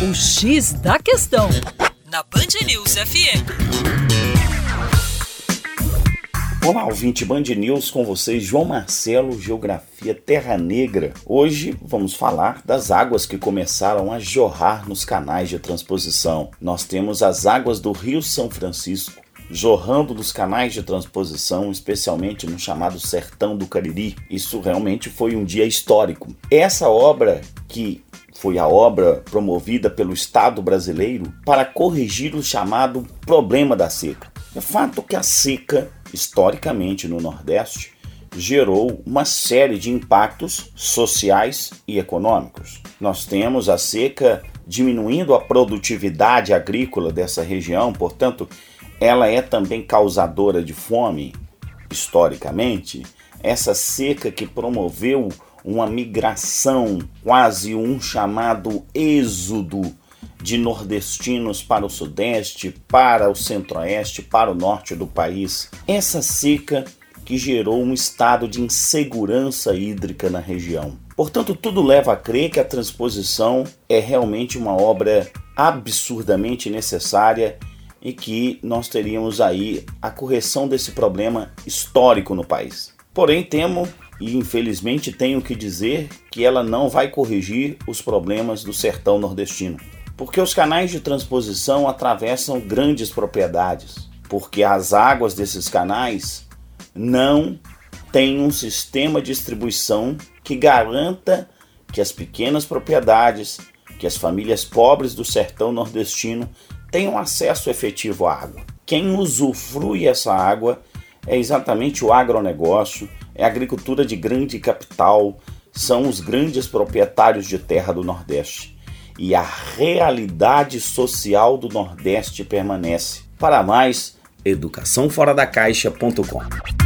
O X da Questão, na Band News FM. Olá, ouvinte Band News com vocês, João Marcelo, Geografia Terra Negra. Hoje vamos falar das águas que começaram a jorrar nos canais de transposição. Nós temos as águas do Rio São Francisco, jorrando dos canais de transposição, especialmente no chamado Sertão do Cariri. Isso realmente foi um dia histórico. Essa obra que foi a obra promovida pelo Estado brasileiro para corrigir o chamado problema da seca. É fato que a seca, historicamente no Nordeste, gerou uma série de impactos sociais e econômicos. Nós temos a seca diminuindo a produtividade agrícola dessa região, portanto, ela é também causadora de fome, historicamente. Essa seca que promoveu uma migração, quase um chamado êxodo de nordestinos para o sudeste, para o centro-oeste, para o norte do país. Essa seca que gerou um estado de insegurança hídrica na região. Portanto, tudo leva a crer que a transposição é realmente uma obra absurdamente necessária e que nós teríamos aí a correção desse problema histórico no país. Porém, temo e infelizmente tenho que dizer que ela não vai corrigir os problemas do sertão nordestino, porque os canais de transposição atravessam grandes propriedades, porque as águas desses canais não têm um sistema de distribuição que garanta que as pequenas propriedades, que as famílias pobres do sertão nordestino tenham acesso efetivo à água. Quem usufrui essa água é exatamente o agronegócio, é a agricultura de grande capital, são os grandes proprietários de terra do Nordeste. E a realidade social do Nordeste permanece. Para mais, educaçãoforadacaixa.com.